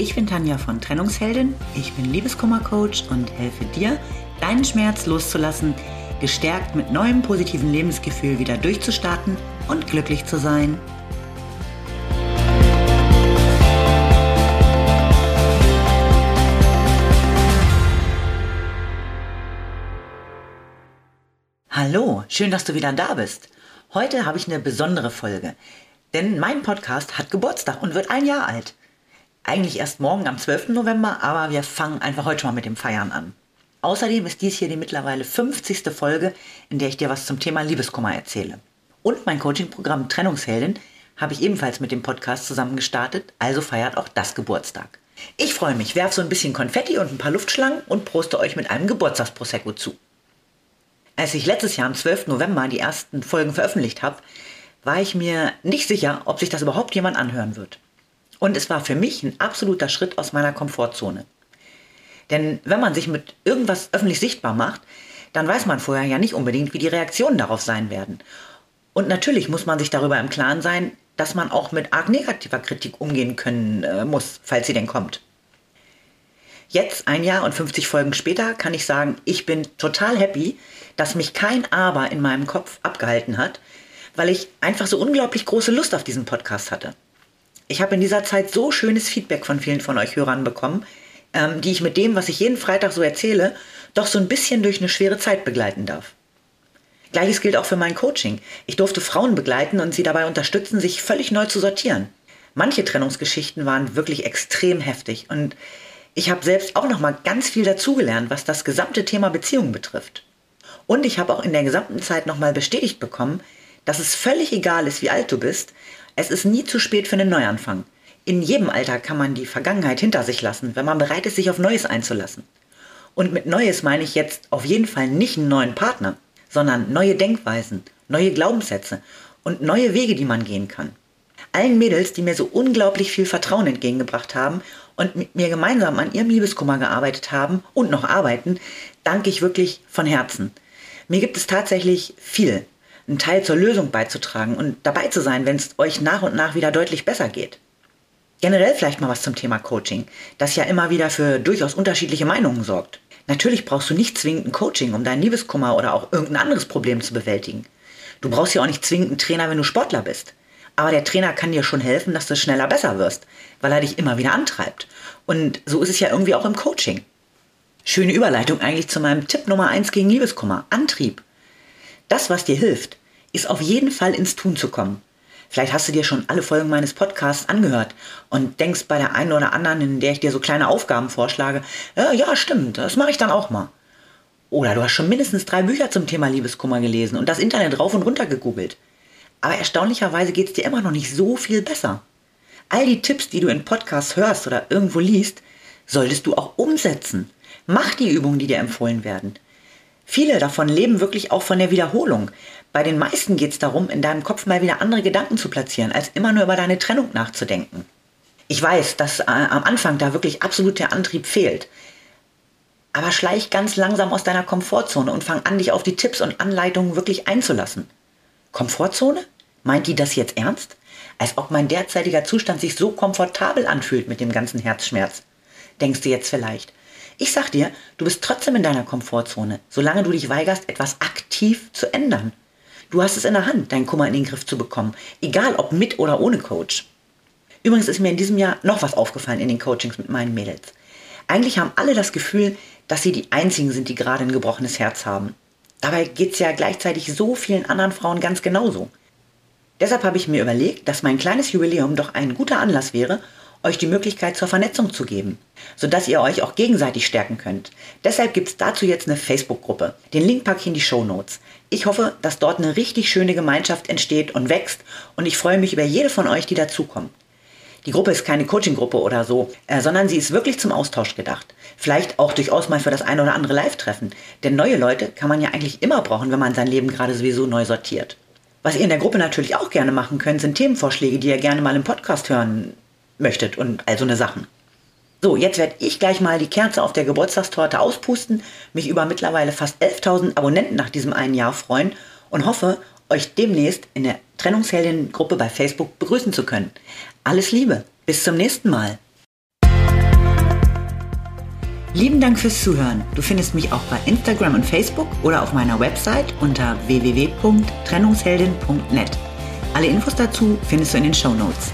ich bin Tanja von Trennungsheldin, ich bin Liebeskummercoach und helfe dir, deinen Schmerz loszulassen, gestärkt mit neuem positiven Lebensgefühl wieder durchzustarten und glücklich zu sein. Hallo, schön, dass du wieder da bist. Heute habe ich eine besondere Folge, denn mein Podcast hat Geburtstag und wird ein Jahr alt. Eigentlich erst morgen am 12. November, aber wir fangen einfach heute schon mal mit dem Feiern an. Außerdem ist dies hier die mittlerweile 50. Folge, in der ich dir was zum Thema Liebeskummer erzähle. Und mein Coaching-Programm Trennungsheldin habe ich ebenfalls mit dem Podcast zusammen gestartet, also feiert auch das Geburtstag. Ich freue mich, werfe so ein bisschen Konfetti und ein paar Luftschlangen und proste euch mit einem Geburtstagsprosecco zu. Als ich letztes Jahr am 12. November die ersten Folgen veröffentlicht habe, war ich mir nicht sicher, ob sich das überhaupt jemand anhören wird. Und es war für mich ein absoluter Schritt aus meiner Komfortzone. Denn wenn man sich mit irgendwas öffentlich sichtbar macht, dann weiß man vorher ja nicht unbedingt, wie die Reaktionen darauf sein werden. Und natürlich muss man sich darüber im Klaren sein, dass man auch mit arg negativer Kritik umgehen können äh, muss, falls sie denn kommt. Jetzt, ein Jahr und 50 Folgen später, kann ich sagen, ich bin total happy, dass mich kein Aber in meinem Kopf abgehalten hat, weil ich einfach so unglaublich große Lust auf diesen Podcast hatte. Ich habe in dieser Zeit so schönes Feedback von vielen von euch Hörern bekommen, ähm, die ich mit dem, was ich jeden Freitag so erzähle, doch so ein bisschen durch eine schwere Zeit begleiten darf. Gleiches gilt auch für mein Coaching. Ich durfte Frauen begleiten und sie dabei unterstützen, sich völlig neu zu sortieren. Manche Trennungsgeschichten waren wirklich extrem heftig und ich habe selbst auch noch mal ganz viel dazugelernt, was das gesamte Thema Beziehungen betrifft. Und ich habe auch in der gesamten Zeit noch mal bestätigt bekommen, dass es völlig egal ist, wie alt du bist, es ist nie zu spät für einen Neuanfang. In jedem Alter kann man die Vergangenheit hinter sich lassen, wenn man bereit ist, sich auf Neues einzulassen. Und mit Neues meine ich jetzt auf jeden Fall nicht einen neuen Partner, sondern neue Denkweisen, neue Glaubenssätze und neue Wege, die man gehen kann. Allen Mädels, die mir so unglaublich viel Vertrauen entgegengebracht haben und mit mir gemeinsam an ihrem Liebeskummer gearbeitet haben und noch arbeiten, danke ich wirklich von Herzen. Mir gibt es tatsächlich viel, einen Teil zur Lösung beizutragen und dabei zu sein, wenn es euch nach und nach wieder deutlich besser geht. Generell vielleicht mal was zum Thema Coaching, das ja immer wieder für durchaus unterschiedliche Meinungen sorgt. Natürlich brauchst du nicht zwingend ein Coaching, um deinen Liebeskummer oder auch irgendein anderes Problem zu bewältigen. Du brauchst ja auch nicht zwingend einen Trainer, wenn du Sportler bist. Aber der Trainer kann dir schon helfen, dass du schneller besser wirst, weil er dich immer wieder antreibt. Und so ist es ja irgendwie auch im Coaching. Schöne Überleitung eigentlich zu meinem Tipp Nummer 1 gegen Liebeskummer. Antrieb. Das, was dir hilft, ist auf jeden Fall ins Tun zu kommen. Vielleicht hast du dir schon alle Folgen meines Podcasts angehört und denkst bei der einen oder anderen, in der ich dir so kleine Aufgaben vorschlage, ja, ja stimmt, das mache ich dann auch mal. Oder du hast schon mindestens drei Bücher zum Thema Liebeskummer gelesen und das Internet rauf und runter gegoogelt. Aber erstaunlicherweise geht es dir immer noch nicht so viel besser. All die Tipps, die du in Podcasts hörst oder irgendwo liest, solltest du auch umsetzen. Mach die Übungen, die dir empfohlen werden. Viele davon leben wirklich auch von der Wiederholung. Bei den meisten geht es darum, in deinem Kopf mal wieder andere Gedanken zu platzieren, als immer nur über deine Trennung nachzudenken. Ich weiß, dass äh, am Anfang da wirklich absolut der Antrieb fehlt. Aber schleich ganz langsam aus deiner Komfortzone und fang an, dich auf die Tipps und Anleitungen wirklich einzulassen. Komfortzone? Meint die das jetzt ernst? Als ob mein derzeitiger Zustand sich so komfortabel anfühlt mit dem ganzen Herzschmerz. Denkst du jetzt vielleicht? Ich sag dir, du bist trotzdem in deiner Komfortzone, solange du dich weigerst, etwas aktiv zu ändern. Du hast es in der Hand, deinen Kummer in den Griff zu bekommen, egal ob mit oder ohne Coach. Übrigens ist mir in diesem Jahr noch was aufgefallen in den Coachings mit meinen Mädels. Eigentlich haben alle das Gefühl, dass sie die Einzigen sind, die gerade ein gebrochenes Herz haben. Dabei geht es ja gleichzeitig so vielen anderen Frauen ganz genauso. Deshalb habe ich mir überlegt, dass mein kleines Jubiläum doch ein guter Anlass wäre, euch die Möglichkeit zur Vernetzung zu geben, sodass ihr euch auch gegenseitig stärken könnt. Deshalb gibt es dazu jetzt eine Facebook-Gruppe. Den Link packe ich in die Show Notes. Ich hoffe, dass dort eine richtig schöne Gemeinschaft entsteht und wächst und ich freue mich über jede von euch, die dazukommt. Die Gruppe ist keine Coaching-Gruppe oder so, äh, sondern sie ist wirklich zum Austausch gedacht. Vielleicht auch durchaus mal für das eine oder andere Live-Treffen. Denn neue Leute kann man ja eigentlich immer brauchen, wenn man sein Leben gerade sowieso neu sortiert. Was ihr in der Gruppe natürlich auch gerne machen könnt, sind Themenvorschläge, die ihr gerne mal im Podcast hören möchtet und all so eine Sachen. So, jetzt werde ich gleich mal die Kerze auf der Geburtstagstorte auspusten, mich über mittlerweile fast 11.000 Abonnenten nach diesem einen Jahr freuen und hoffe, euch demnächst in der Trennungsheldin-Gruppe bei Facebook begrüßen zu können. Alles Liebe, bis zum nächsten Mal. Lieben Dank fürs Zuhören. Du findest mich auch bei Instagram und Facebook oder auf meiner Website unter www.trennungsheldin.net. Alle Infos dazu findest du in den Show Notes.